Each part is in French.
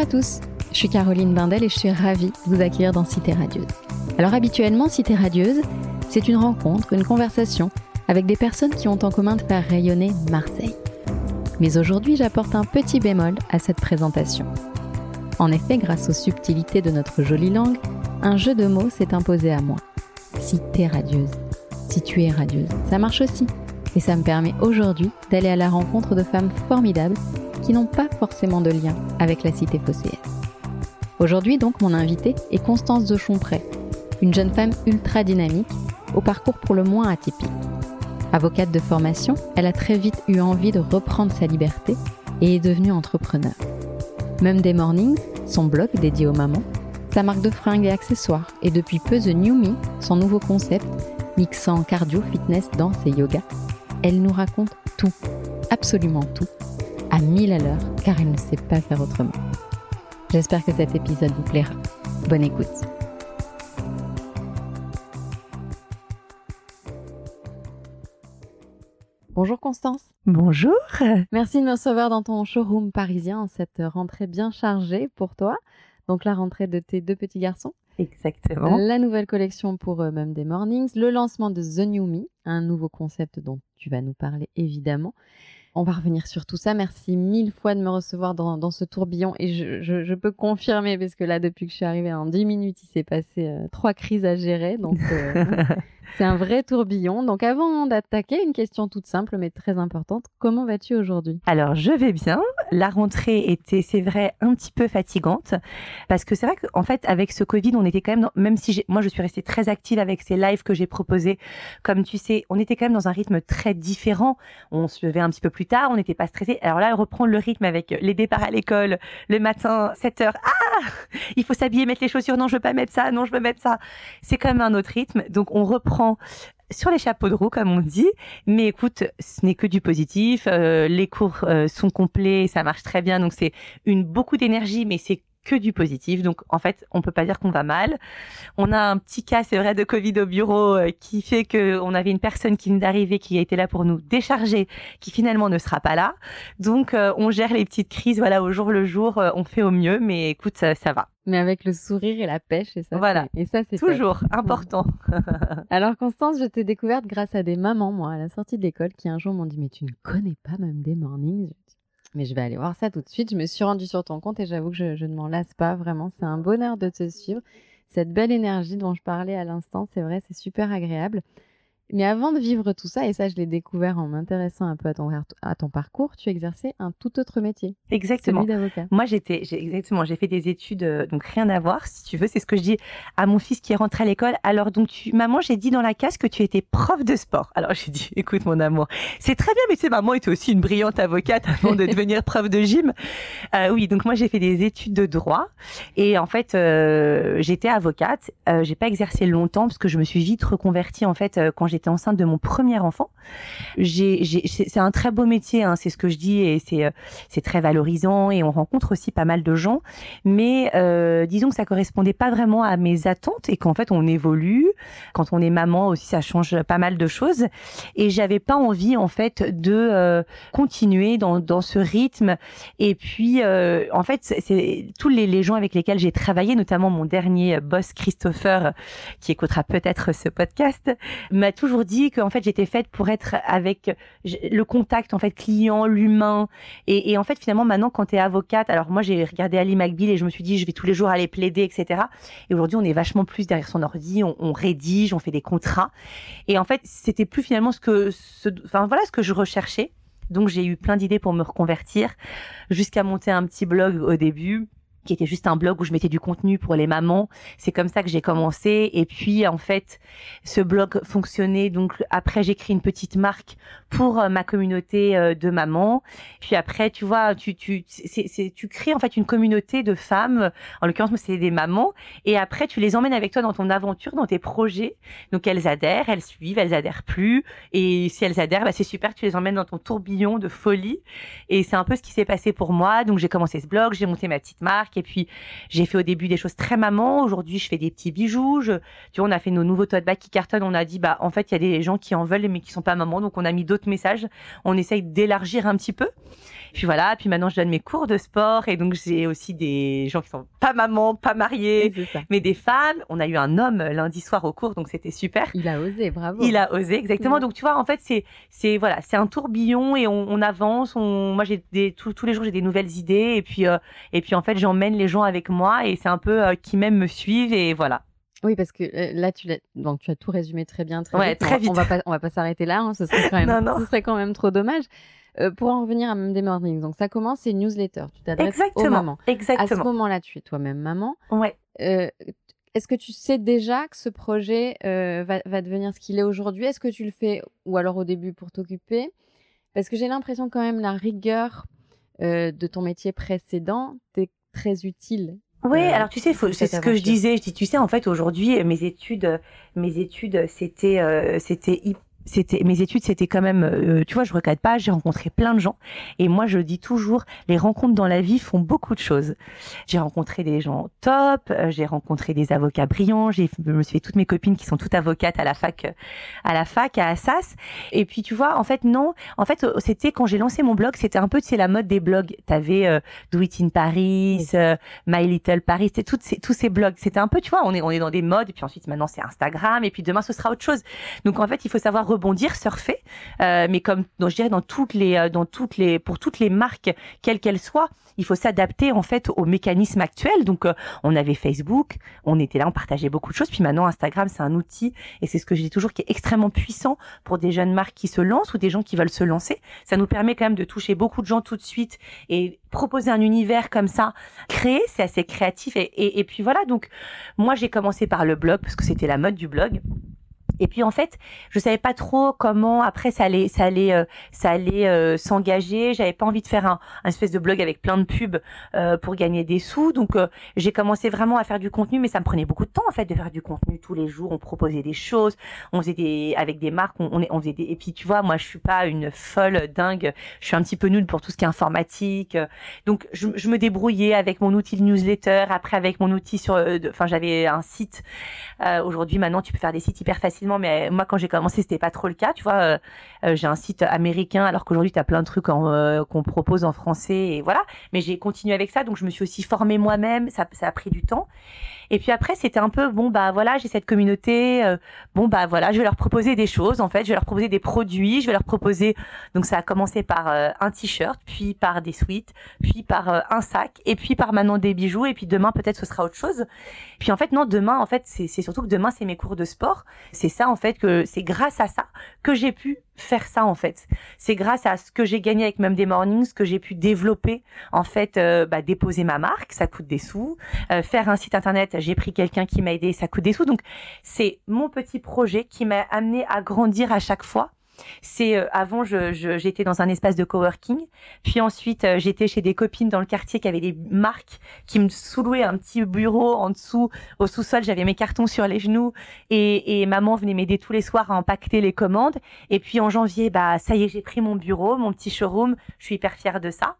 à tous, je suis Caroline Bindel et je suis ravie de vous accueillir dans Cité Radieuse. Alors habituellement, Cité Radieuse, c'est une rencontre, une conversation avec des personnes qui ont en commun de faire rayonner Marseille. Mais aujourd'hui, j'apporte un petit bémol à cette présentation. En effet, grâce aux subtilités de notre jolie langue, un jeu de mots s'est imposé à moi. Cité radieuse. Si tu es radieuse, ça marche aussi. Et ça me permet aujourd'hui d'aller à la rencontre de femmes formidables n'ont pas forcément de lien avec la cité phocéenne. Aujourd'hui donc mon invitée est Constance de Chompret, une jeune femme ultra dynamique, au parcours pour le moins atypique. Avocate de formation, elle a très vite eu envie de reprendre sa liberté et est devenue entrepreneur. Même des Mornings, son blog dédié aux mamans, sa marque de fringues et accessoires, et depuis peu The New Me, son nouveau concept, mixant cardio, fitness, danse et yoga, elle nous raconte tout, absolument tout, à mille à l'heure, car elle ne sait pas faire autrement. J'espère que cet épisode vous plaira. Bonne écoute. Bonjour Constance. Bonjour. Merci de me recevoir dans ton showroom parisien en cette rentrée bien chargée pour toi. Donc la rentrée de tes deux petits garçons. Exactement. La nouvelle collection pour eux même des Mornings, le lancement de The New Me, un nouveau concept dont tu vas nous parler évidemment. On va revenir sur tout ça. Merci mille fois de me recevoir dans, ce tourbillon. Et je, peux confirmer, parce que là, depuis que je suis arrivée en 10 minutes, il s'est passé euh, trois crises à gérer. Donc, euh, C'est un vrai tourbillon. Donc avant d'attaquer, une question toute simple mais très importante. Comment vas-tu aujourd'hui? Alors je vais bien. La rentrée était, c'est vrai, un petit peu fatigante parce que c'est vrai qu'en fait avec ce Covid, on était quand même, même si moi je suis restée très active avec ces lives que j'ai proposés, comme tu sais, on était quand même dans un rythme très différent. On se levait un petit peu plus tard, on n'était pas stressé. Alors là, reprendre le rythme avec les départs à l'école, le matin 7 heures. Ah, il faut s'habiller, mettre les chaussures. Non, je veux pas mettre ça. Non, je veux mettre ça. C'est quand même un autre rythme. Donc on reprend sur les chapeaux de roue, comme on dit. Mais écoute, ce n'est que du positif. Euh, les cours euh, sont complets, ça marche très bien. Donc c'est une beaucoup d'énergie, mais c'est que du positif. Donc en fait, on peut pas dire qu'on va mal. On a un petit cas, c'est vrai, de Covid au bureau euh, qui fait que on avait une personne qui nous d'arriver qui a été là pour nous décharger, qui finalement ne sera pas là. Donc on gère les petites crises, voilà, au jour le jour. on fait au mieux, mais écoute, ça, ça va mais avec le sourire et la pêche et ça. Voilà. Et ça c'est toujours important. Alors Constance, je t'ai découverte grâce à des mamans moi à la sortie de l'école qui un jour m'ont dit mais tu ne connais pas même des mornings? Mais je vais aller voir ça tout de suite. Je me suis rendue sur ton compte et j'avoue que je, je ne m'en lasse pas vraiment. C'est un bonheur de te suivre. Cette belle énergie dont je parlais à l'instant, c'est vrai, c'est super agréable. Mais avant de vivre tout ça, et ça je l'ai découvert en m'intéressant un peu à ton, à ton parcours, tu exerçais un tout autre métier. Exactement. Celui d'avocat. Moi j'étais, exactement, j'ai fait des études, euh, donc rien à voir, si tu veux, c'est ce que je dis à mon fils qui est rentré à l'école. Alors donc tu, maman, j'ai dit dans la case que tu étais prof de sport. Alors j'ai dit, écoute mon amour, c'est très bien, mais c'est maman était aussi une brillante avocate avant de devenir prof de gym. Euh, oui, donc moi j'ai fait des études de droit et en fait euh, j'étais avocate. Euh, j'ai pas exercé longtemps parce que je me suis vite reconvertie en fait quand enceinte de mon premier enfant. C'est un très beau métier, hein, c'est ce que je dis, et c'est euh, c'est très valorisant, et on rencontre aussi pas mal de gens. Mais euh, disons que ça correspondait pas vraiment à mes attentes, et qu'en fait on évolue. Quand on est maman aussi, ça change pas mal de choses. Et j'avais pas envie en fait de euh, continuer dans, ce rythme. Et puis en fait, tous les, les gens avec lesquels j'ai travaillé, notamment mon dernier boss Christopher, qui écoutera peut-être ce podcast, m'a toujours toujours dit qu'en fait j'étais faite pour être avec le contact en fait client, l'humain. Et, en fait finalement maintenant quand tu es avocate, alors moi j'ai regardé Ali McBeal et je me suis dit je vais tous les jours aller plaider, etc. Et aujourd'hui on est vachement plus derrière son ordi, on, rédige, on fait des contrats. Et en fait c'était plus finalement ce que, ce, enfin voilà ce que je recherchais. Donc j'ai eu plein d'idées pour me reconvertir, jusqu'à monter un petit blog au début qui était juste un blog où je mettais du contenu pour les mamans. C'est comme ça que j'ai commencé. Et puis, en fait, ce blog fonctionnait. Donc, après, j'ai créé une petite marque pour euh, ma communauté euh, de mamans. Puis après, tu vois, tu, tu, tu crées en fait une communauté de femmes. En l'occurrence, moi, c'est des mamans. Et après, tu les emmènes avec toi dans ton aventure, dans tes projets. Donc, elles adhèrent, elles suivent, elles adhèrent plus. Et si elles adhèrent, bah, c'est super. Tu les emmènes dans ton tourbillon de folie. Et c'est un peu ce qui s'est passé pour moi. Donc, j'ai commencé ce blog, j'ai monté ma petite marque Et puis, j'ai fait au début des choses très maman. Aujourd'hui, je fais des petits bijoux. Tu vois, on a fait nos nouveaux tote bags qui cartonnent. On a dit, bah, en fait, il y a des gens qui en veulent, mais qui sont pas maman. Donc, on a mis d'autres messages. On essaye d'élargir un petit peu. Puis voilà, puis maintenant je donne mes cours de sport et donc j'ai aussi des gens qui sont pas mamans, pas mariés, mais des femmes. On a eu un homme lundi soir au cours, donc c'était super. Il a osé, bravo. Il a osé, exactement. Donc tu vois, en fait, c'est c'est voilà, c'est un tourbillon et on, avance. On, moi, j'ai des tous, les jours j'ai des nouvelles idées et puis euh, et puis en fait, j'emmène les gens avec moi et c'est un peu euh, qui même me suivent et voilà. Oui, parce que euh, là, tu, donc, tu as tout résumé très bien, très ouais, vite. Très vite. On va pas, on va pas s'arrêter là, hein, ce, serait quand même, ce serait quand même trop dommage. Euh, pour en revenir à Monday Morning, donc ça commence, c'est newsletter. Tu t'adresses aux mamans. Exactement. À ce moment-là, tu es toi-même maman. Ouais. Euh, est-ce que tu sais déjà que ce projet euh, va, va, devenir ce qu'il est aujourd'hui? Est-ce que tu le fais, ou alors au début pour t'occuper? Parce que j'ai l'impression quand même la rigueur de ton métier précédent t'est très utile oui, alors tu sais, c'est ce que je disais. Je dis, tu sais, en fait, aujourd'hui, mes études, mes études, c'était, c'était c'était mes études c'était quand même euh, tu vois je regrette pas j'ai rencontré plein de gens. Et moi je dis toujours les rencontres dans la vie font beaucoup de choses. J'ai rencontré des gens top euh, j'ai rencontré des avocats brillants j'ai je me suis fait toutes mes copines qui sont toutes avocates à la fac à la fac à Assas. Et puis tu vois en fait non. En fait c'était quand j'ai lancé mon blog c'était un peu c'est la mode des blogs. T'avais euh, Do It in Paris euh, My Little Paris c'était toutes ces tous ces blogs. C'était un peu tu vois on est on est dans des modes et puis ensuite maintenant c'est Instagram et puis demain ce sera autre chose. Donc en fait il faut savoir rebondir, surfer, euh, mais comme je dirais dans toutes les, euh, dans toutes les, pour toutes les marques, quelles qu'elles soient, il faut s'adapter en fait aux mécanismes actuels. Donc euh, on avait Facebook, on était là, on partageait beaucoup de choses, puis maintenant Instagram c'est un outil et c'est ce que je dis toujours qui est extrêmement puissant pour des jeunes marques qui se lancent ou des gens qui veulent se lancer. Ça nous permet quand même de toucher beaucoup de gens tout de suite et proposer un univers comme ça, créer, c'est assez créatif et, et, et puis voilà. Donc moi j'ai commencé par le blog parce que c'était la mode du blog. Et puis en fait, je savais pas trop comment après ça allait, ça allait, euh, ça allait euh, s'engager. J'avais pas envie de faire un, un, espèce de blog avec plein de pubs euh, pour gagner des sous. Donc j'ai commencé vraiment à faire du contenu, mais ça me prenait beaucoup de temps en fait de faire du contenu tous les jours. On proposait des choses, on faisait des avec des marques, on, on, faisait des. Et puis tu vois, moi je suis pas une folle dingue. Je suis un petit peu nulle pour tout ce qui est informatique. Donc je, je me débrouillais avec mon outil de newsletter, après avec mon outil sur. Enfin j'avais un site. Aujourd'hui maintenant tu peux faire des sites hyper facilement mais moi quand j'ai commencé c'était pas trop le cas tu vois euh, euh, j'ai un site américain alors qu'aujourd'hui tu as plein de trucs euh, qu'on propose en français et voilà. Mais j'ai continué avec ça donc je me suis aussi formée moi-même ça, ça a pris du temps et puis après, c'était un peu bon bah voilà, j'ai cette communauté. Euh, bon bah voilà, je vais leur proposer des choses. En fait, je vais leur proposer des produits. Je vais leur proposer. Donc ça a commencé par euh, un t-shirt, puis par des suites, puis par euh, un sac, et puis par maintenant des bijoux. Et puis demain peut-être ce sera autre chose. Puis en fait non, demain en fait c'est surtout que demain c'est mes cours de sport. C'est ça en fait que c'est grâce à ça que j'ai pu faire ça en fait. C'est grâce à ce que j'ai gagné avec même des mornings que j'ai pu développer en fait, euh, bah, déposer ma marque, ça coûte des sous. Euh, faire un site internet, j'ai pris quelqu'un qui m'a aidé, ça coûte des sous. Donc c'est mon petit projet qui m'a amené à grandir à chaque fois c'est euh, avant, j'étais dans un espace de coworking, puis ensuite euh, j'étais chez des copines dans le quartier qui avaient des marques qui me sous-louaient un petit bureau en dessous, au sous-sol. J'avais mes cartons sur les genoux et, et maman venait m'aider tous les soirs à empaqueter les commandes. Et puis en janvier, bah ça y est, j'ai pris mon bureau, mon petit showroom. Je suis hyper fière de ça.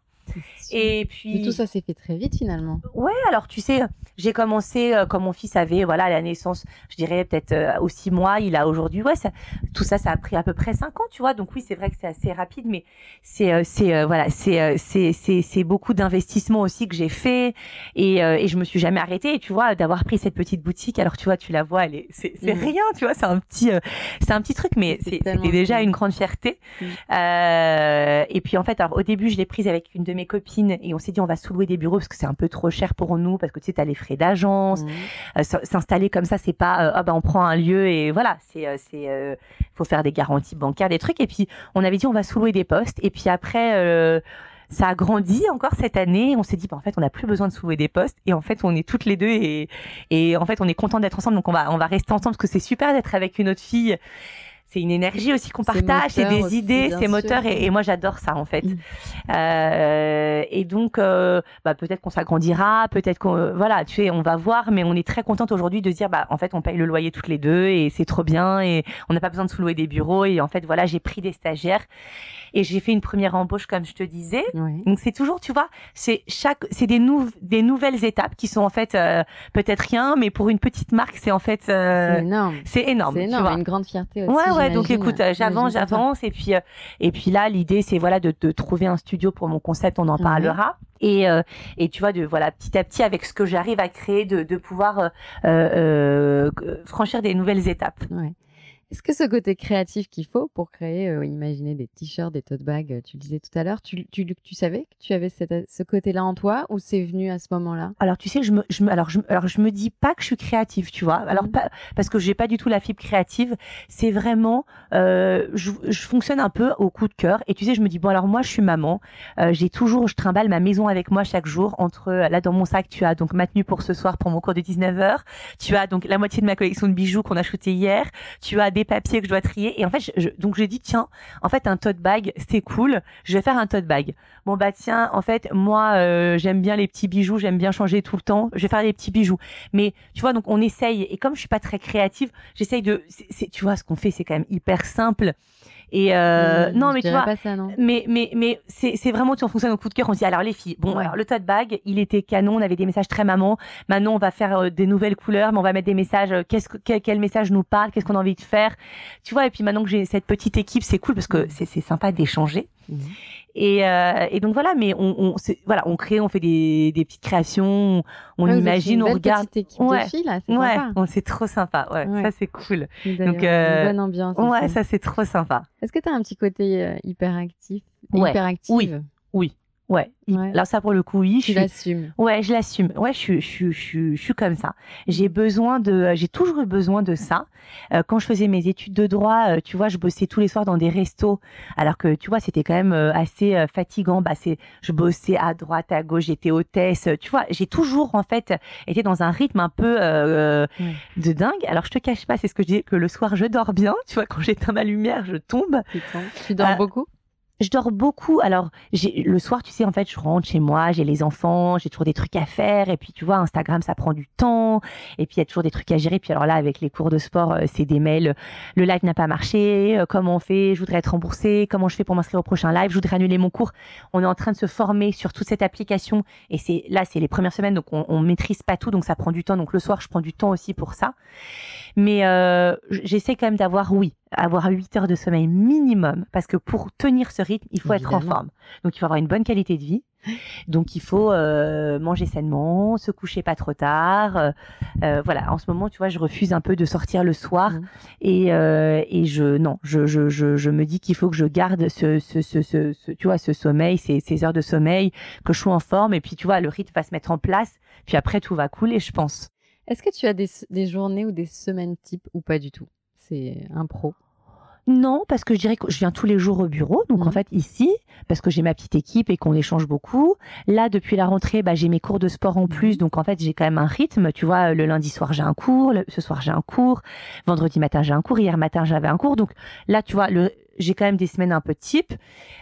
Et puis. tout ça s'est fait très vite finalement. Ouais, alors tu sais, j'ai commencé euh, quand mon fils avait, voilà, la naissance, je dirais peut-être euh, aux six mois, il a aujourd'hui, ouais, ça, tout ça, ça a pris à peu près cinq ans, tu vois. Donc oui, c'est vrai que c'est assez rapide, mais c'est, euh, c'est, voilà, c'est, c'est, c'est, c'est beaucoup d'investissements aussi que j'ai fait et, et je me suis jamais arrêtée. Et tu vois, d'avoir pris cette petite boutique, alors tu vois, tu la vois, elle est, c'est, mmh. rien, tu vois, c'est un petit, c'est un petit truc, mais c'était déjà une grande fierté. Mmh. et puis en fait, alors au début, je l'ai prise avec une de mes copines et on s'est dit on va sous-louer des bureaux parce que c'est un peu trop cher pour nous parce que tu sais t'as les frais d'agence, mmh. euh, s'installer comme ça c'est pas euh, bah on prend un lieu et voilà c'est euh, c'est faut faire des garanties bancaires des trucs et puis on avait dit on va sous-louer des postes et puis après ça a grandi encore cette année. On s'est dit, bah, en fait, on n'a plus besoin de sous-louer des postes. Et en fait, on est toutes les deux et, et en fait, on est content d'être ensemble. Donc, on va, on va rester ensemble parce que c'est super d'être avec une autre fille c'est une énergie aussi qu'on partage, c'est des aussi, idées, c'est moteur et, et moi j'adore ça en fait. Mm. Euh, et donc euh, bah, peut-être qu'on s'agrandira, peut-être qu'on euh, voilà, tu sais, on va voir, mais on est très contente aujourd'hui de dire bah en fait on paye le loyer toutes les deux et c'est trop bien et on n'a pas besoin de sous-louer des bureaux et en fait voilà j'ai pris des stagiaires et j'ai fait une première embauche comme je te disais. Ouais. Donc c'est toujours, tu vois, c'est chaque, c'est des, nou- des nouvelles étapes qui sont en fait euh, peut-être rien, mais pour une petite marque, c'est en fait, euh, c'est énorme. c'est énorme. C'est tu vois. une grande fierté aussi. Ouais, ouais. Donc écoute, euh, j'avance, j'avance, et puis, euh, et puis là, l'idée, c'est voilà de, de trouver un studio pour mon concept. On en Mhm. parlera. Et, euh, et tu vois, de voilà, petit à petit, avec ce que j'arrive à créer, de, de pouvoir euh, euh, euh, franchir des nouvelles étapes. Ouais. Est-ce que ce côté créatif qu'il faut pour créer, euh, imaginer des t-shirts, des tote bags, euh, tu le disais tout à l'heure, tu, tu, tu savais que tu avais cette- ce côté-là en toi ou c'est venu à ce moment-là? Alors tu sais, je me, je me, alors je, alors je me dis pas que je suis créative, tu vois. Alors Mhm. pas parce que j'ai pas du tout la fibre créative. C'est vraiment, euh, je, je fonctionne un peu au coup de cœur. Et tu sais, je me dis bon alors moi je suis maman. Euh, j'ai toujours, je trimballe ma maison avec moi chaque jour. Entre là dans mon sac, tu as donc ma tenue pour ce soir pour mon cours de 19 h Tu as donc la moitié de ma collection de bijoux qu'on a shooté hier. Tu as des papiers que je dois trier. Et en fait, je, donc j'ai dit tiens, en fait un tote bag c'est cool. Je vais faire un tote bag. Bon bah tiens, en fait moi euh, j'aime bien les petits bijoux, j'aime bien changer tout le temps. Je vais faire des petits bijoux. Mais tu vois donc on essaye et comme je suis pas très créative, j'essaye de c'est- tu vois ce qu'on fait c'est quand même hyper simple. Et euh, non mais tu vois ça, mais mais mais c'est c'est vraiment tu en fonctionne au coup de cœur on se dit alors les filles bon Ouais. alors le tote bag il était canon on avait des messages très maman. Maintenant on va faire euh, des nouvelles couleurs mais on va mettre des messages euh, qu'est-ce que quel, quel message nous parle qu'est-ce qu'on a envie de faire. Tu vois et puis maintenant que j'ai cette petite équipe c'est cool parce que c'est c'est sympa d'échanger Et, euh, et donc voilà, mais on, voilà, on crée, on fait des, des petites créations, on Ouais, imagine, une on regarde. petite équipe Ouais. de filles là, c'est Ouais, c'est trop sympa. Ouais, ça c'est cool. Donc, euh, une bonne ambiance. Ouais, ça c'est trop sympa. Est-ce que tu as un petit côté euh, hyperactif. Hyperactive? Oui. Oui, ouais. Ouais. Alors ça pour le coup, oui, je Tu suis. l'assumes. Ouais, je l'assume. Ouais, je suis, je suis, je suis, je suis comme ça. J'ai besoin de, j'ai toujours eu besoin de ça. Euh, quand je faisais mes études de droit, euh, tu vois, je bossais tous les soirs dans des restos, alors que tu vois, c'était quand même euh, assez euh, fatigant. Bah, c'est, je bossais à droite, à gauche, j'étais hôtesse. Tu vois, j'ai toujours en fait été dans un rythme un peu euh, de dingue. Alors je te cache pas, c'est ce que je dis, que le soir je dors bien. Tu vois, quand j'éteins ma lumière, je tombe. Tu dors Euh, beaucoup? Je dors beaucoup. Alors, le soir, tu sais, en fait, je rentre chez moi, j'ai les enfants, j'ai toujours des trucs à faire. Et puis, tu vois, Instagram, ça prend du temps. Et puis, il y a toujours des trucs à gérer. Puis, alors là, avec les cours de sport, euh, c'est des mails. Le live n'a pas marché. euh, Comment on fait? Je voudrais être remboursé. Comment je fais pour m'inscrire au prochain live? Je voudrais annuler mon cours. On est en train de se former sur toute cette application. Et c'est là, c'est les premières semaines, donc on, on maîtrise pas tout, donc ça prend du temps. Donc le soir, je prends du temps aussi pour ça. Mais euh, j'essaie quand même d'avoir, oui, avoir 8 heures de sommeil minimum, parce que pour tenir ce rythme, il faut être en forme. Donc il faut avoir une bonne qualité de vie. Donc il faut euh, manger sainement, se coucher pas trop tard. Euh, euh, voilà, en ce moment, tu vois, je refuse un peu de sortir le soir Mhm. et, euh, et je non, je, je, je, je me dis qu'il faut que je garde ce, ce, ce, ce, ce- tu vois, ce sommeil, ces, ces heures de sommeil, que je sois en forme et puis tu vois, le rythme va se mettre en place. Puis après, tout va couler, je pense. Est-ce que tu as des, des journées ou des semaines type ou pas du tout? C'est un pro. Non, parce que je dirais que je viens tous les jours au bureau. Donc Mhm. en fait ici, parce que j'ai ma petite équipe et qu'on échange beaucoup. Là, depuis la rentrée, bah, j'ai mes cours de sport en plus. Mhm. Donc en fait, j'ai quand même un rythme. Tu vois, le lundi soir j'ai un cours, le- ce soir j'ai un cours, vendredi matin j'ai un cours, hier matin j'avais un cours. Donc là, tu vois, le j'ai quand même des semaines un peu type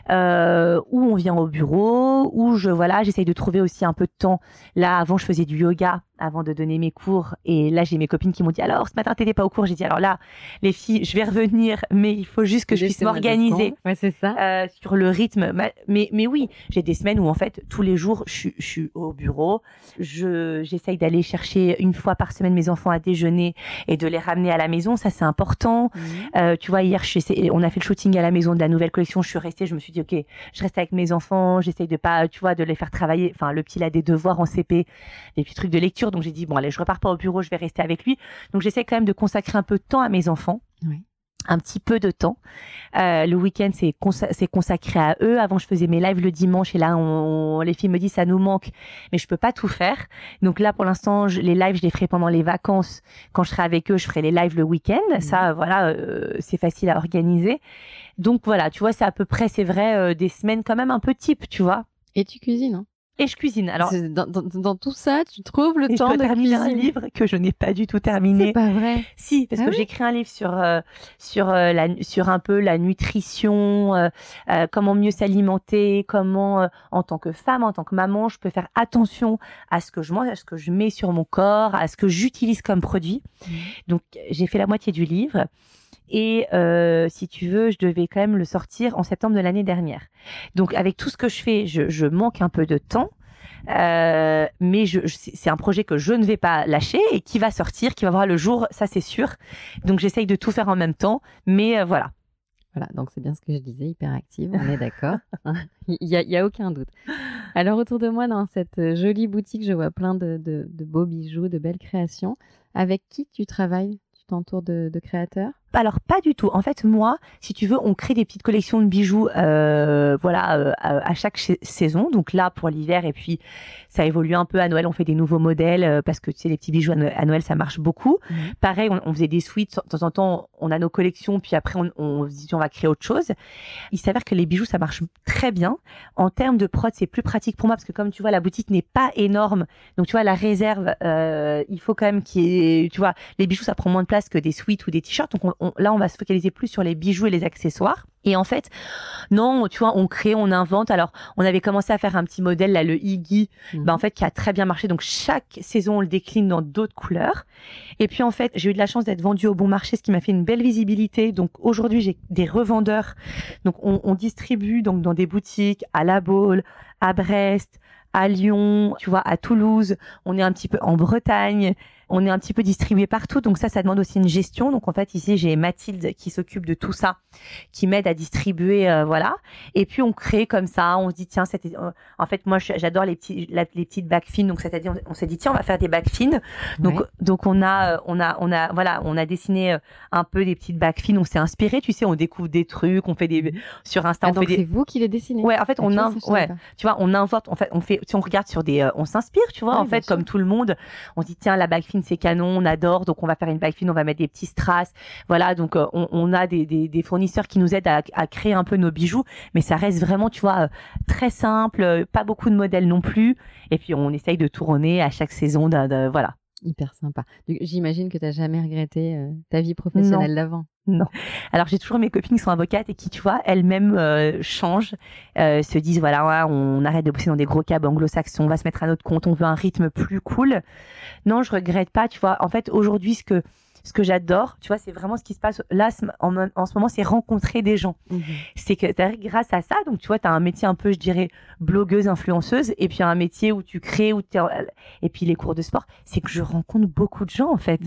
euh, où on vient au bureau, où je voilà, j'essaye de trouver aussi un peu de temps. Là, avant, je faisais du yoga avant de donner mes cours, et là, j'ai mes copines qui m'ont dit alors ce matin t'étais pas au cours. J'ai dit alors là, les filles, je vais revenir, mais il faut juste que je puisse m'organiser. Ouais, c'est ça. euh, sur le rythme. Ma- Mais, mais oui, j'ai des semaines où en fait tous les jours je, suis- je suis au bureau. Je j'essaye d'aller chercher une fois par semaine mes enfants à déjeuner et de les ramener à la maison. Ça c'est important. Mhm. Euh, tu vois, hier, je on a fait le shooting à la maison de la nouvelle collection. Je suis restée, je me suis dit, ok, je reste avec mes enfants. J'essaye de pas, tu vois, de les faire travailler. Enfin, le petit il a des devoirs en CP, des petits trucs de lecture. Donc j'ai dit, bon, allez, je repars pas au bureau, je vais rester avec lui. Donc j'essaie quand même de consacrer un peu de temps à mes enfants. Oui. Un petit peu de temps. Euh, le week-end, c'est consa- consacré à eux. Avant, je faisais mes lives le dimanche et là, on, les filles me disent ça nous manque, mais je peux pas tout faire. Donc là, pour l'instant, les lives, je les ferai pendant les vacances. Quand je serai avec eux, je ferai les lives le week-end. Ça, voilà, euh, c'est facile à organiser. Donc voilà, tu vois, c'est à peu près, c'est vrai, euh, des semaines quand même un peu type, tu vois. Et tu cuisines, hein? Et je cuisine. Alors, dans, dans, dans, tout ça, tu trouves le temps je de terminer cuisiner. un livre que je n'ai pas du tout terminé. C'est pas vrai. Si, parce Ah que oui j'écris un livre sur euh, sur euh, la sur un peu la nutrition, euh, euh, comment mieux s'alimenter, comment euh, en tant que femme, en tant que maman, je peux faire attention à ce que je mange, à ce que je mets sur mon corps, à ce que j'utilise comme produit. Mhm. Donc j'ai fait la moitié du livre. Et euh, si tu veux, je devais quand même le sortir en septembre de l'année dernière. Donc avec tout ce que je fais, je, manque un peu de temps. Euh, mais c'est un projet que je ne vais pas lâcher et qui va sortir, qui va voir le jour, ça c'est sûr. Donc j'essaye de tout faire en même temps, mais euh, voilà. Voilà, donc c'est bien ce que je disais, hyperactive, on est d'accord. Il n'y a, a aucun doute. Alors autour de moi, dans cette jolie boutique, je vois plein de, beaux bijoux, de belles créations. Avec qui tu travailles? Tu t'entoures de créateurs? Alors pas du tout. En fait, moi, si tu veux, on crée des petites collections de bijoux, euh, voilà, euh, à chaque cha- saison. Donc là pour l'hiver et puis ça évolue un peu à Noël. On fait des nouveaux modèles euh, parce que tu sais les petits bijoux à No- à Noël ça marche beaucoup. Pareil, on, on faisait des suites de temps en temps. On a nos collections puis après on, on se dit on va créer autre chose. Il s'avère que les bijoux ça marche très bien. En termes de prod, c'est plus pratique pour moi parce que comme tu vois la boutique n'est pas énorme. Donc tu vois la réserve, euh, il faut quand même qu'il y ait, tu vois, les bijoux ça prend moins de place que des suites ou des t-shirts. Donc on- on- là on va se focaliser plus sur les bijoux et les accessoires. Et en fait, non, tu vois, on crée, on invente. Alors, on avait commencé à faire un petit modèle, là, le Iggy, Mhm. bah, en fait, qui a très bien marché. Donc, chaque saison, on le décline dans d'autres couleurs. Et puis, en fait, j'ai eu de la chance d'être vendue au bon marché, ce qui m'a fait une belle visibilité. Donc, aujourd'hui, j'ai des revendeurs. Donc, on, on distribue donc dans des boutiques à La Baule, à Brest, à Lyon, tu vois, à Toulouse. On est un petit peu en Bretagne. On est un petit peu distribué partout. Donc, ça, ça demande aussi une gestion. Donc, en fait, ici, j'ai Mathilde qui s'occupe de tout ça, qui m'aide à distribuer, euh, voilà. Et puis, on crée comme ça. On se dit, tiens, en fait, moi, j'adore les petits, la- les petites bacs fines. Donc, c'est-à-dire, on, on s'est dit, tiens, on va faire des bacs fines. Donc, Ouais. donc on a, euh, on a, on a, voilà, on a dessiné euh, un peu des petites bacs fines. On s'est inspiré, tu sais, on découvre des trucs, on fait des sur Insta, Ah, on fait donc des, c'est vous qui les dessinez ouais, en fait, Ah, on savais ouais, pas. tu vois, on invente, en fait, on fait, si on regarde sur des, euh, on s'inspire, tu vois, en fait, sûr. comme tout le monde, on se dit tiens, la bague fine c'est canon, on adore, donc on va faire une bague on va mettre des petits strass, voilà, donc euh, on, a des, des, fournisseurs qui nous aident à, créer un peu nos bijoux, mais ça reste vraiment, tu vois, euh, très simple, euh, pas beaucoup de modèles non plus, et puis on essaye de tourner à chaque saison, voilà. Hyper sympa. J'imagine que tu n'as jamais regretté euh, ta vie professionnelle d'avant. Alors j'ai toujours mes copines qui sont avocates et qui, tu vois, elles-mêmes euh, changent, euh, se disent voilà, ouais, on arrête de bosser dans des gros cabs anglo-saxons, on va se mettre à notre compte, on veut un rythme plus cool. Non, je regrette pas, tu vois. En fait, aujourd'hui, ce que ce que j'adore, tu vois, c'est vraiment ce qui se passe là en, en ce moment, c'est rencontrer des gens. C'est que grâce à ça, donc tu vois, tu as un métier un peu, je dirais, blogueuse, influenceuse, et puis un métier où tu crées, où et puis les cours de sport, c'est que je rencontre beaucoup de gens en fait.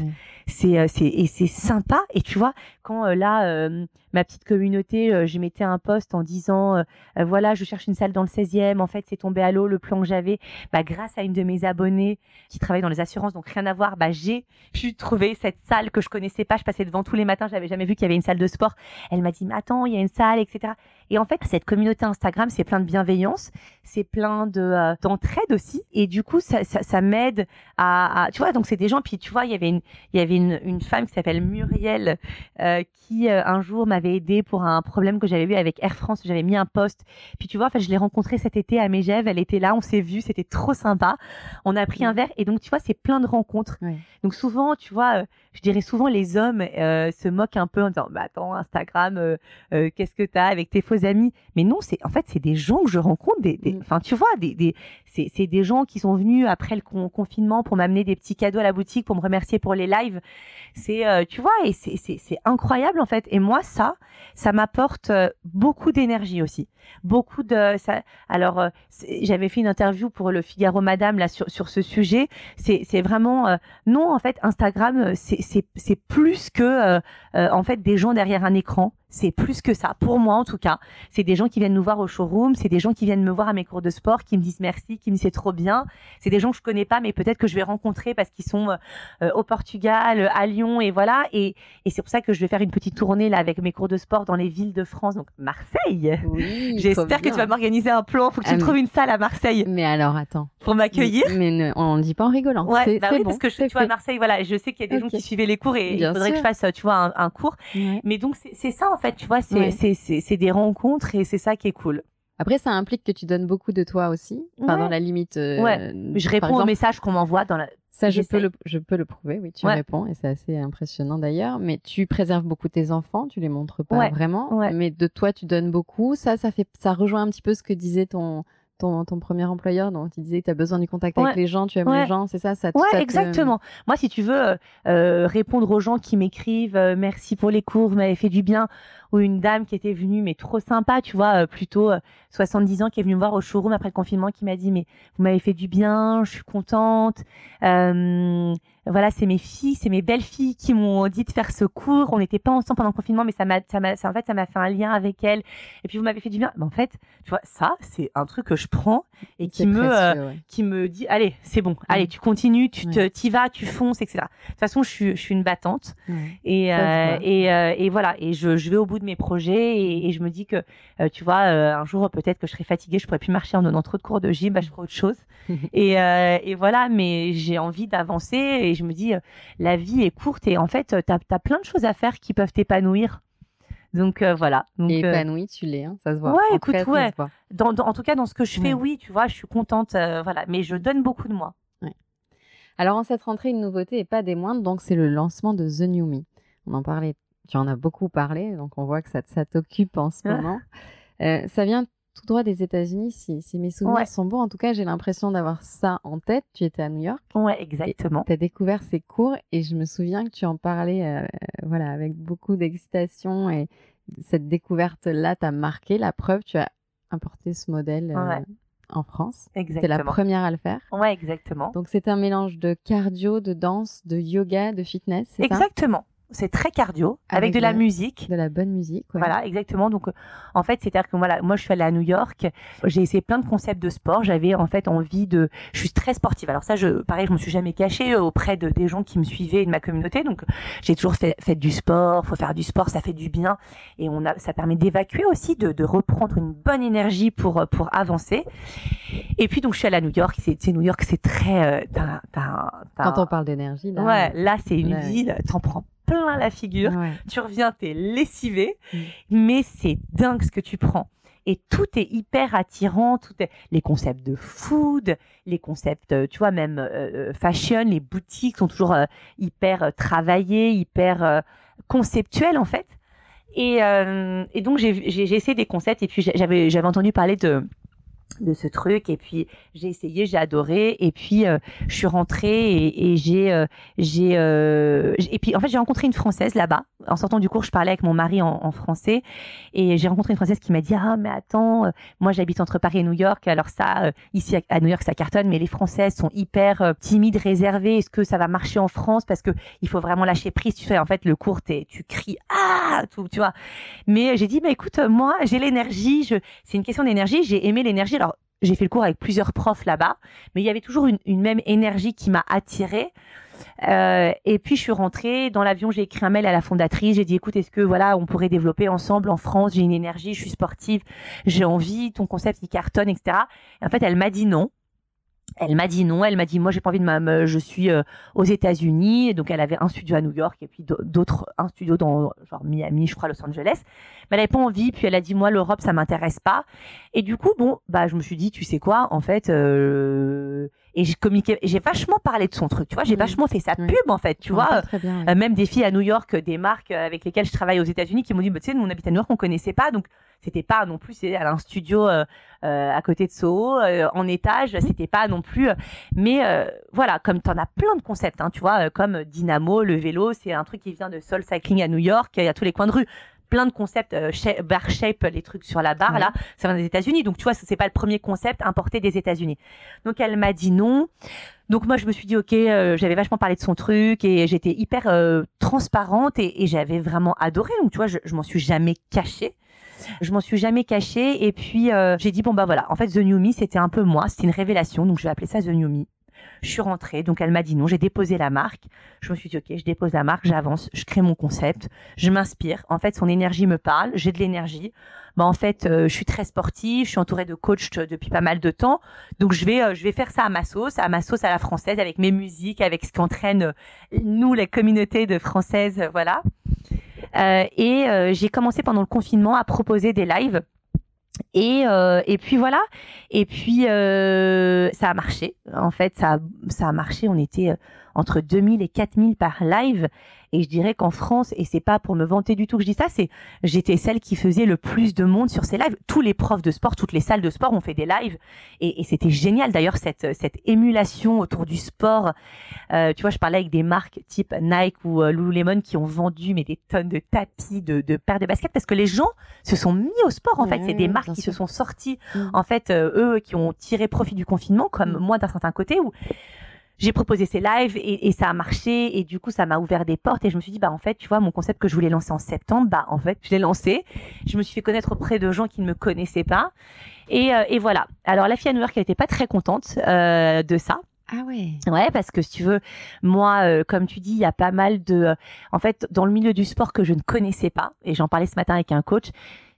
C'est euh, c'est et c'est sympa. Et tu vois, quand euh, là, euh, ma petite communauté, euh, je mettais un post en disant, voilà, je cherche une salle dans le 16e. En fait, c'est tombé à l'eau le plan que j'avais. Bah, grâce à une de mes abonnées qui travaille dans les assurances, donc rien à voir, bah, j'ai pu trouver cette salle que je connaissais pas. Je passais devant tous les matins, j'avais jamais vu qu'il y avait une salle de sport. Elle m'a dit, mais attends, il y a une salle, etc. Et en fait, cette communauté Instagram, c'est plein de bienveillance, c'est plein de euh, d'entraide aussi. Et du coup, ça, ça, ça m'aide à, à- tu vois, donc c'est des gens. Puis tu vois, il y avait une, il y avait une, une femme qui s'appelle Muriel euh, qui euh, un jour m'avait aidé pour un problème que j'avais eu avec Air France. J'avais mis un post. Puis tu vois, en fait, je l'ai rencontrée cet été à Megève. Elle était là, on s'est vu, c'était trop sympa. On a pris un verre et donc tu vois, c'est plein de rencontres. Donc souvent, tu vois, je dirais souvent les hommes se moquent un peu en disant, bah attends, Instagram, qu'est-ce que t'as avec tes faux amis Mais non, c'est en fait c'est des gens que je rencontre, des, des- Mm. enfin tu vois, des, des c'est des gens qui sont venus après le con- confinement pour m'amener des petits cadeaux à la boutique, pour me remercier pour les lives. C'est euh, tu vois et c'est incroyable en fait. Et moi ça, ça m'apporte euh, beaucoup d'énergie aussi, beaucoup de ça. Alors euh, j'avais fait une interview pour le Figaro Madame là sur sur ce sujet. C'est vraiment euh, non en fait Instagram euh, c'est plus que euh, en fait des gens derrière un écran. C'est plus que ça, pour moi en tout cas. C'est des gens qui viennent nous voir au showroom, c'est des gens qui viennent me voir à mes cours de sport, qui me disent merci, qui me c'est trop bien. C'est des gens que je connais pas, mais peut-être que je vais rencontrer parce qu'ils sont euh, au Portugal, à Lyon, et voilà. Et, et c'est pour ça que je vais faire une petite tournée là avec mes cours de sport dans les villes de France, donc Marseille. Oui. J'espère que tu vas m'organiser un plan. Faut que tu Ah, me trouves une salle à Marseille Mais alors, attends. pour m'accueillir. Mais ne- on ne dit pas en rigolant. Ouais, c'est bah oui, bon. parce que je, tu vois, à. Marseille, voilà, je sais qu'il y a des gens qui suivaient les cours et Bien il faudrait que je fasse, tu vois, un, un cours. Ouais. Mais donc, c'est ça, en fait, tu vois, Ouais. c'est des rencontres et c'est ça qui est cool. Après, ça implique que tu donnes beaucoup de toi aussi, enfin, dans la limite. ouais. Je réponds aux messages qu'on m'envoie dans la. Ça, je peux, le, je peux le prouver, oui, tu réponds, et c'est assez impressionnant d'ailleurs. Mais tu préserves beaucoup tes enfants, tu les montres pas vraiment, mais de toi, tu donnes beaucoup. Ça, ça fait, ça rejoint un petit peu ce que disait ton, ton, premier employeur, donc tu disais que tu as besoin du contact avec les gens, tu aimes les gens, c'est ça, ça Ouais, exactement. Moi, si tu veux euh, euh, répondre aux gens qui m'écrivent euh, merci pour les cours, vous m'avez fait du bien, ou une dame qui était venue, mais trop sympa, tu vois, plutôt 70 ans, qui est venue me voir au showroom après le confinement, qui m'a dit mais vous m'avez fait du bien, je suis contente voilà, c'est mes filles, c'est mes belles filles qui m'ont dit de faire ce cours. On n'était pas ensemble pendant le confinement, mais ça m'a, ça m'a, en fait, ça m'a fait un lien avec elles. Et puis vous m'avez fait du bien. Mais en fait, tu vois, ça, c'est un truc que je prends et qui me, euh, qui me dit, allez, c'est bon, allez, tu continues, tu te, t'y vas, tu fonces, etc. De toute façon, je suis, je suis une battante et euh, et, euh, et voilà, et je, je vais au bout de mes projets et, et je me dis que, tu vois, un jour peut-être que je serai fatiguée, je pourrais plus marcher en donnant trop de cours de gym, bah, je ferai autre chose. et, et voilà, mais j'ai envie d'avancer. Et je me dis, euh, la vie est courte et en fait, tu as, plein de choses à faire qui peuvent t'épanouir. Donc euh, voilà. Donc, et euh, épanoui, tu l'es, hein, ça se voit. Ouais, écoute, ouais. Dans, en tout cas, dans ce que je fais, oui, tu vois, je suis contente, voilà. Mais je donne beaucoup de moi. Alors en cette rentrée, une nouveauté et pas des moindres, donc c'est le lancement de The New Me. On en parlait, tu en as beaucoup parlé, donc on voit que ça, ça t'occupe en ce moment. ça vient tout droit des États-Unis, si, mes souvenirs sont bons. En tout cas, j'ai l'impression d'avoir ça en tête. Tu étais à New York. Ouais, exactement. Tu as découvert ces cours et je me souviens que tu en parlais euh, voilà, avec beaucoup d'excitation et cette découverte-là t'a marqué. La preuve, tu as importé ce modèle euh, en France. Exactement. la première à le faire. Ouais, exactement. Donc, c'est un mélange de cardio, de danse, de yoga, de fitness. Exactement c'est très cardio avec, de la, musique. De la bonne musique. Voilà, exactement. Donc, euh, en fait, c'est-à-dire que voilà, moi, je suis allée à New York. J'ai essayé plein de concepts de sport. J'avais en fait envie de. Je suis très sportive. Alors ça, je, pareil, je me suis jamais cachée euh, auprès de des gens qui me suivaient et de ma communauté. Donc, j'ai toujours fait, fait du sport. Faut faire du sport, ça fait du bien et on a, ça permet d'évacuer aussi, de, de reprendre une bonne énergie pour euh, pour avancer. Et puis donc, je suis allée à New York. C'est New York, c'est très. Quand on parle d'énergie, là. Ouais, là, c'est une ville. T'en prends plein la figure. Tu reviens, t'es lessivé, mm. mais c'est dingue ce que tu prends. Et tout est hyper attirant, tout est les concepts de food, les concepts, euh, tu vois, même euh, euh, fashion, les boutiques sont toujours hyper travaillés, hyper conceptuels en fait. Et, et donc j'ai essayé des concepts et puis j'avais j'avais entendu parler de de ce truc et puis j'ai essayé j'ai adoré et puis euh, je suis rentrée et, j'ai euh, j'ai euh, et puis en fait j'ai rencontré une française là-bas. En sortant du cours je parlais avec mon mari en, français et j'ai rencontré une française qui m'a dit ah mais attends moi j'habite entre Paris et New York. Alors ça ici à New York ça cartonne mais les françaises sont hyper timides réservées. Est-ce que ça va marcher en France? Parce que il faut vraiment lâcher prise. Tu fais en fait le cours tu cries ah tout tu vois. Mais j'ai dit bah écoute moi j'ai l'énergie c'est une question d'énergie j'ai aimé l'énergie alors j'ai fait le cours avec plusieurs profs là-bas, mais il y avait toujours une, même énergie qui m'a attirée. Euh, et puis je suis rentrée dans l'avion, j'ai écrit un mail à la fondatrice, j'ai dit écoute, est-ce que voilà, on pourrait développer ensemble en France, j'ai une énergie, je suis sportive, j'ai envie, ton concept il cartonne, etc. Et en fait, elle m'a dit non. Elle m'a dit non, elle m'a dit moi j'ai pas envie de me, je suis euh, aux États-Unis, donc elle avait un studio à New York et puis d'autres un studio dans genre Miami, je crois Los Angeles. Mais elle avait pas envie, puis elle a dit moi l'Europe ça m'intéresse pas. Et du coup bon bah je me suis dit tu sais quoi en fait euh, et j'ai communiqué, j'ai vachement parlé de son truc, tu vois, j'ai vachement fait sa pub en fait, tu vois, euh, même des filles à New York, des marques avec lesquelles je travaille aux États-Unis qui m'ont dit bah, tu sais nous on habite à New York, on connaissait pas donc c'était pas non plus c'est un studio euh, euh, à côté de Soho euh, en étage c'était pas non plus mais voilà comme tu en as plein de concepts hein, tu vois comme Dynamo le vélo c'est un truc qui vient de Soul Cycling à New York il y a tous les coins de rue plein de concepts bar shape les trucs sur la barre là ça vient des États-Unis donc tu vois c'est pas le premier concept importé des États-Unis donc elle m'a dit non donc moi je me suis dit ok j'avais vachement parlé de son truc et j'étais hyper transparente et, j'avais vraiment adoré donc tu vois je, je m'en suis jamais cachée je m'en suis jamais cachée. Et puis, euh, j'ai dit, bon, bah voilà, en fait, The New Me, c'était un peu moi. C'était une révélation. Donc, je vais appeler ça The New Me. Je suis rentrée, donc elle m'a dit non, j'ai déposé la marque. Je me suis dit ok, je dépose la marque, j'avance, je crée mon concept, je m'inspire. En fait, son énergie me parle, j'ai de l'énergie. Bah en fait, euh, je suis très sportive, je suis entourée de coachs depuis pas mal de temps, donc je vais euh, je vais faire ça à ma sauce, à ma sauce à la française, avec mes musiques, avec ce qu'entraîne nous les communautés de françaises, voilà. Euh, et euh, j'ai commencé pendant le confinement à proposer des lives Et, euh, et puis voilà. Et puis euh, ça a marché. En fait, ça, ça a marché. On était euh, entre 2000 et 4000 par live. Et je dirais qu'en France, et c'est pas pour me vanter du tout que je dis ça, c'est j'étais celle qui faisait le plus de monde sur ces lives. Tous les profs de sport, toutes les salles de sport ont fait des lives, et, et c'était génial. D'ailleurs, cette cette émulation autour du sport. Euh, tu vois, je parlais avec des marques type Nike ou euh, Lululemon qui ont vendu mais des tonnes de tapis, de, de paires de baskets, parce que les gens se sont mis au sport. En fait, c'est des marques qui se sont sorties. Mmh. En fait, euh, eux qui ont tiré profit du confinement, comme mmh. moi d'un certain côté, où j'ai proposé ces lives et, et, ça a marché et du coup ça m'a ouvert des portes et je me suis dit bah en fait tu vois mon concept que je voulais lancer en septembre bah en fait je l'ai lancé je me suis fait connaître auprès de gens qui ne me connaissaient pas et, euh, et voilà alors la fille à New York elle était pas très contente euh, de ça ah ouais. Ouais, parce que si tu veux, moi, euh, comme tu dis, il y a pas mal de, euh, en fait, dans le milieu du sport que je ne connaissais pas, et j'en parlais ce matin avec un coach.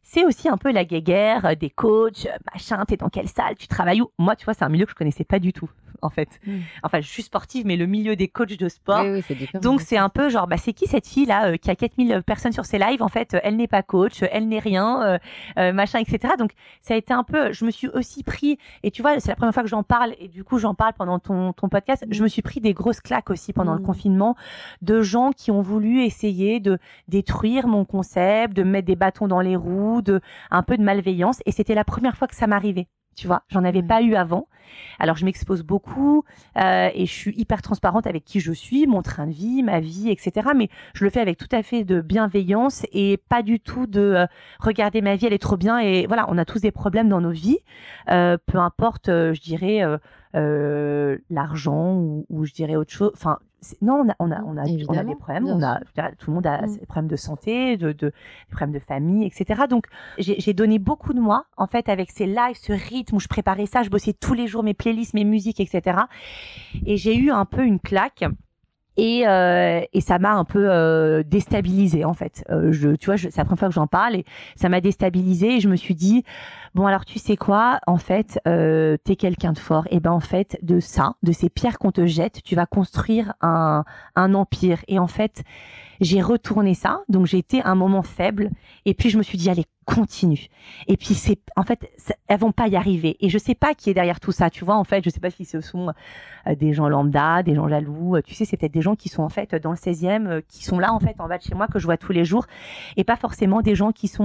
C'est aussi un peu la guéguerre euh, des coachs, machin, t'es dans quelle salle, tu travailles où? Moi, tu vois, c'est un milieu que je connaissais pas du tout en fait. Mm. Enfin, je suis sportive, mais le milieu des coachs de sport. Oui, oui, Donc, c'est un peu genre, bah, c'est qui cette fille-là euh, qui a 4000 personnes sur ses lives? En fait, elle n'est pas coach, elle n'est rien, euh, euh, machin, etc. Donc, ça a été un peu, je me suis aussi pris, et tu vois, c'est la première fois que j'en parle, et du coup, j'en parle pendant ton, ton podcast, je me suis pris des grosses claques aussi pendant le mm. confinement de gens qui ont voulu essayer de détruire mon concept, de mettre des bâtons dans les roues, de un peu de malveillance. Et c'était la première fois que ça m'arrivait tu vois. J'en avais pas eu avant. Alors je m'expose beaucoup euh, et je suis hyper transparente avec qui je suis, mon train de vie, ma vie, etc. Mais je le fais avec tout à fait de bienveillance et pas du tout de euh, regarder ma vie, elle est trop bien. Et voilà, on a tous des problèmes dans nos vies, euh, peu importe, je dirais l'argent ou, ou, je dirais autre chose. Enfin, non, on a, on a, on a, on a des problèmes. On a, tout le monde a des problèmes de santé, de, de, des problèmes de famille, etc. Donc, j'ai donné beaucoup de moi, en fait, avec ces lives, ce rythme où je préparais ça, je bossais tous les jours mes playlists, mes musiques, etc. Et j'ai eu un peu une claque. Et, euh, et ça m'a un peu euh, déstabilisée en fait. Euh, je, tu vois, c'est la première fois que j'en parle et ça m'a déstabilisée et je me suis dit bon alors tu sais quoi, en fait, euh, t'es quelqu'un de fort. Et ben en fait de ça, de ces pierres qu'on te jette, tu vas construire un, un empire. Et en fait, j'ai retourné ça, donc j'ai été un moment faible, et puis je me suis dit allez continue. Et puis c'est, en fait, elles vont pas y arriver. Et je sais pas qui est derrière tout ça. Tu vois, en fait, je sais pas si ce sont euh, des gens lambda, des gens jaloux. Euh, tu sais, c'est peut-être des gens qui sont en fait dans le 16e, euh, qui sont là en fait en bas de chez moi que je vois tous les jours, et pas forcément des gens qui sont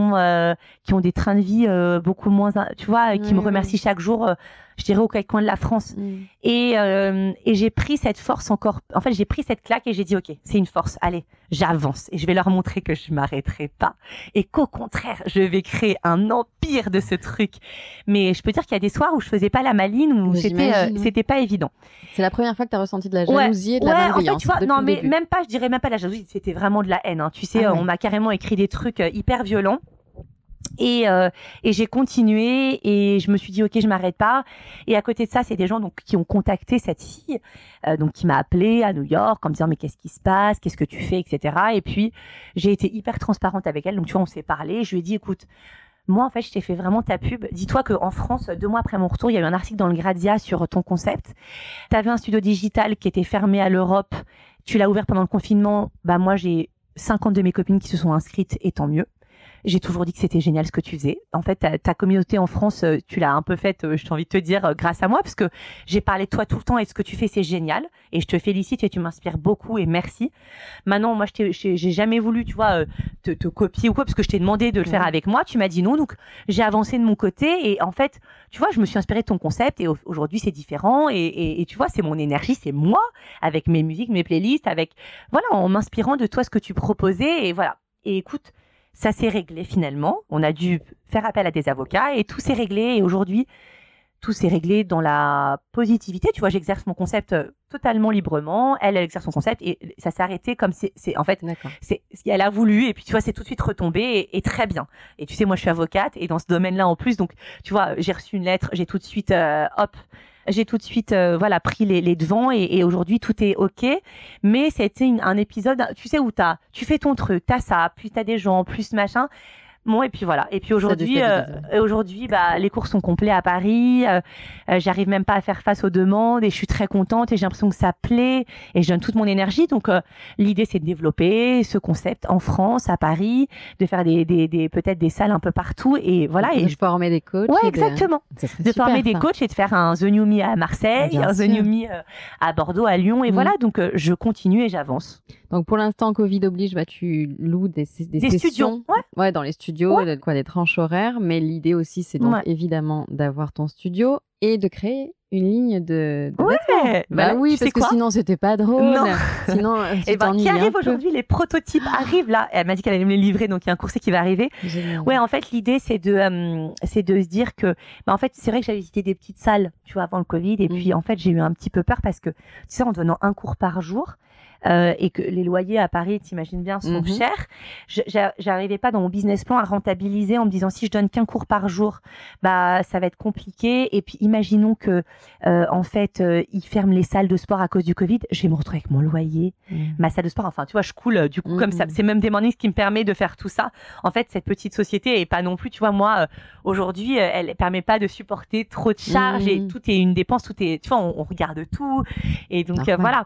qui ont des trains de vie beaucoup moins, tu vois, qui me remercient chaque jour je dirais, au coin de la France. Mm. Et, euh, et j'ai pris cette force encore. En fait, j'ai pris cette claque et j'ai dit, OK, c'est une force. Allez, j'avance. Et je vais leur montrer que je m'arrêterai pas. Et qu'au contraire, je vais créer un empire de ce truc. Mais je peux dire qu'il y a des soirs où je faisais pas la maline, où c'était, euh, c'était pas évident. C'est la première fois que tu as ressenti de la jalousie et de la ouais, En fait, tu vois, non, mais même pas, je dirais même pas la jalousie. C'était vraiment de la haine. Hein. Tu sais, ah on m'a carrément écrit des trucs euh, hyper violents. Et, euh, et j'ai continué et je me suis dit ok je m'arrête pas et à côté de ça c'est des gens donc qui ont contacté cette fille euh, donc qui m'a appelé à New York en me disant mais qu'est-ce qui se passe? Qu'est-ce que tu fais? Etc et puis j'ai été hyper transparente avec elle donc tu vois on s'est parlé je lui ai dit écoute moi, en fait, je t'ai fait vraiment ta pub. Dis-toi qu'en France, deux mois après mon retour, il y a eu un article dans le Grazia sur ton concept. Tu avais un studio digital qui était fermé à l'Europe. Tu l'as ouvert pendant le confinement. Bah, moi, j'ai 50 de mes copines qui se sont inscrites et tant mieux. J'ai toujours dit que c'était génial ce que tu faisais. En fait, ta, communauté en France, euh, tu l'as un peu faite, euh, j'ai envie de te dire, euh, grâce à moi, parce que j'ai parlé de toi tout le temps et ce que tu fais, c'est génial. Et je te félicite et tu m'inspires beaucoup et merci. Maintenant, moi, je j'ai jamais voulu, tu vois, te, te, copier ou quoi, parce que je t'ai demandé de le faire avec moi. Tu m'as dit non, donc j'ai avancé de mon côté et en fait, tu vois, je me suis inspirée de ton concept et aujourd'hui, c'est différent. Et, et, et, tu vois, c'est mon énergie, c'est moi, avec mes musiques, mes playlists, avec, voilà, en m'inspirant de toi, ce que tu proposais et voilà. Et écoute, ça s'est réglé finalement. On a dû faire appel à des avocats et tout s'est réglé. Et aujourd'hui, tout s'est réglé dans la positivité. Tu vois, j'exerce mon concept euh, totalement librement. Elle, elle exerce son concept et ça s'est arrêté comme c'est, en fait, c'est ce qu'elle a voulu. Et puis, tu vois, c'est tout de suite retombé et, très bien. Et tu sais, moi, je suis avocate et dans ce domaine-là en plus, donc, tu vois, j'ai reçu une lettre, j'ai tout de suite, euh, hop, j'ai tout de suite euh, voilà pris les, devants et, et aujourd'hui tout est ok. Mais c'était un épisode, tu sais où t'as, tu fais ton truc, t'as ça, puis t'as des gens, plus machin. Bon, et puis voilà. Et puis aujourd'hui, euh, aujourd'hui, bah, les cours sont complets à Paris. Euh, euh, j'arrive même pas à faire face aux demandes et je suis très contente et j'ai l'impression que ça plaît et je donne toute mon énergie. Donc, l'idée, c'est de développer ce concept en France, à Paris, de faire des, des, des peut-être des salles un peu partout et voilà. Et de je former des coachs. Ouais, exactement. De, former des coachs et de faire un The New Me à Marseille, un The New Me à Bordeaux, à Lyon et mm. voilà. Donc, je continue et j'avance. Donc, pour l'instant, Covid oblige, bah, tu loues des, des, des studios. Ouais. ouais, dans les studios studio, quoi, des tranches horaires, mais l'idée aussi, c'est donc évidemment d'avoir ton studio et de créer une ligne de, de ouais, bah, bah oui, parce que sinon c'était pas drôle. Non. Sinon, et eh ben, qui arrive aujourd'hui? Les prototypes arrivent là. Elle m'a dit qu'elle allait me les livrer, donc il y a un coursier qui va arriver. Ouais, en fait, l'idée c'est de, euh, c'est de se dire que, bah, en fait, c'est vrai que j'avais visité des petites salles, tu vois, avant le Covid, et puis mmh. en fait, j'ai eu un petit peu peur parce que, tu sais, en donnant un cours par jour, euh, et que les loyers à Paris, t'imagines bien, sont mhm. chers. J'arrivais pas dans mon business plan à rentabiliser en me disant si je donne qu'un cours par jour, bah ça va être compliqué. Et puis imaginons que euh, en fait euh, ils ferment les salles de sport à cause du Covid, je vais me retrouver avec mon loyer, mhm. ma salle de sport. Enfin tu vois, je coule euh, du coup comme ça. Mhm. C'est même des mornings qui me permet de faire tout ça. En fait cette petite société est pas non plus, tu vois moi aujourd'hui elle permet pas de supporter trop de charges et tout est une dépense, tout est, tu vois on, on regarde tout et donc voilà.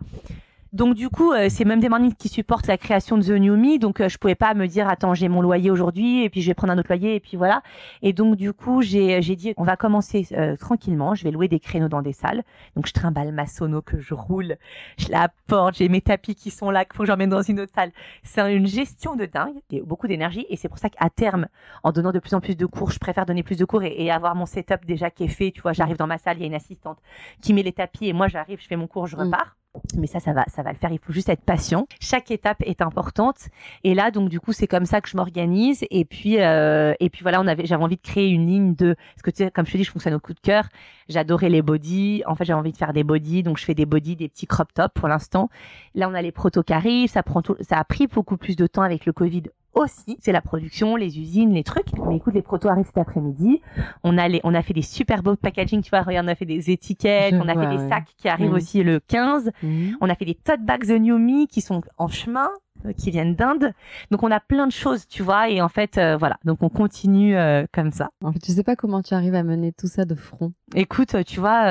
Donc du coup, euh, c'est même des mornings qui supportent la création de The New Me. Donc euh, je pouvais pas me dire attends j'ai mon loyer aujourd'hui et puis je vais prendre un autre loyer et puis voilà. Et donc du coup j'ai j'ai dit on va commencer euh, tranquillement. Je vais louer des créneaux dans des salles. Donc je trimballe ma sono que je roule, je la porte, j'ai mes tapis qui sont là qu'il faut que j'emmène dans une autre salle. C'est une gestion de dingue et beaucoup d'énergie et c'est pour ça qu'à terme, en donnant de plus en plus de cours, je préfère donner plus de cours et, et avoir mon setup déjà qui est fait. Tu vois, j'arrive dans ma salle, il y a une assistante qui met les tapis et moi j'arrive, je fais mon cours, je mm. repars. Mais ça, ça va, ça va le faire. Il faut juste être patient. Chaque étape est importante. Et là, donc du coup, c'est comme ça que je m'organise. Et puis, euh, et puis voilà, on avait, j'avais envie de créer une ligne de, parce que tu sais, comme je te dis, je fonctionne au coup de cœur. J'adorais les bodies. En fait, j'avais envie de faire des bodies, donc je fais des bodies, des petits crop tops pour l'instant. Là, on a les protos qui arrivent. Ça prend ça a pris beaucoup plus de temps avec le Covid aussi, c'est la production, les usines, les trucs. Mais écoute, les protos arrivent cet après-midi. On a les, on a fait des super beaux packaging, tu vois, regarde, on a fait des étiquettes, on a fait des sacs qui arrivent aussi le 15. Mhm. On a fait des tote bags de New Me qui sont en chemin. Euh, qui viennent d'Inde. Donc on a plein de choses, tu vois, et en fait euh, voilà, donc on continue euh, comme ça. En fait, je sais pas comment tu arrives à mener tout ça de front. Écoute, tu vois,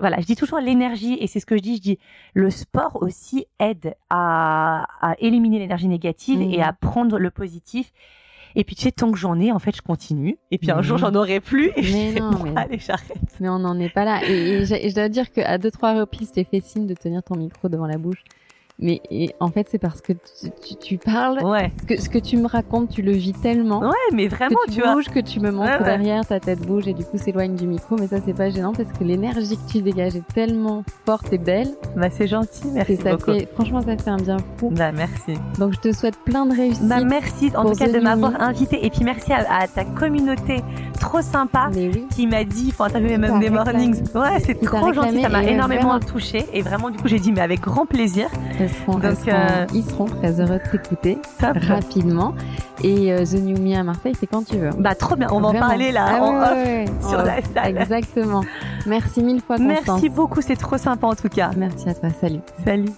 voilà, je dis toujours l'énergie et c'est ce que je dis, je dis le sport aussi aide à, à éliminer l'énergie négative et mmh. à prendre le positif. Et puis tu sais, tant que j'en ai, en fait, je continue. Et puis un jour, j'en aurai plus. Et mais non, mais... allez, j'arrête. Mais on n'en est pas là. Et, je, dois dire qu'à deux, trois reprises, tu fait signe de tenir ton micro devant la bouche. Mais en fait, c'est parce que tu, tu, parles. Ouais. Ce que, ce que tu me racontes, tu le vis tellement. Ouais, mais vraiment, que tu, bouges, que tu me montres derrière, ta tête bouge et du coup s'éloigne du micro. Mais ça, c'est pas gênant parce que l'énergie que tu dégages est tellement forte et belle. Bah, c'est gentil, merci ça beaucoup. Fait, franchement, ça fait un bien fou. Bah, merci. Donc, je te souhaite plein de réussite. Bah, merci en tout cas de m'avoir invité. Et puis, merci à, ta communauté trop sympa qui m'a dit, faut interviewer même des mornings. Ouais, c'est trop gentil. Ça m'a énormément touché. Et vraiment, du coup, j'ai dit, mais avec grand plaisir. Donc, euh, ils seront très heureux de t'écouter rapidement. Et euh, The New Me à Marseille, c'est quand tu veux. Bah trop bien, on va en parler là ah en off sur la salle. Exactement. Merci mille fois Constance. Merci beaucoup, c'est trop sympa en tout cas. Merci à toi, salut. Salut.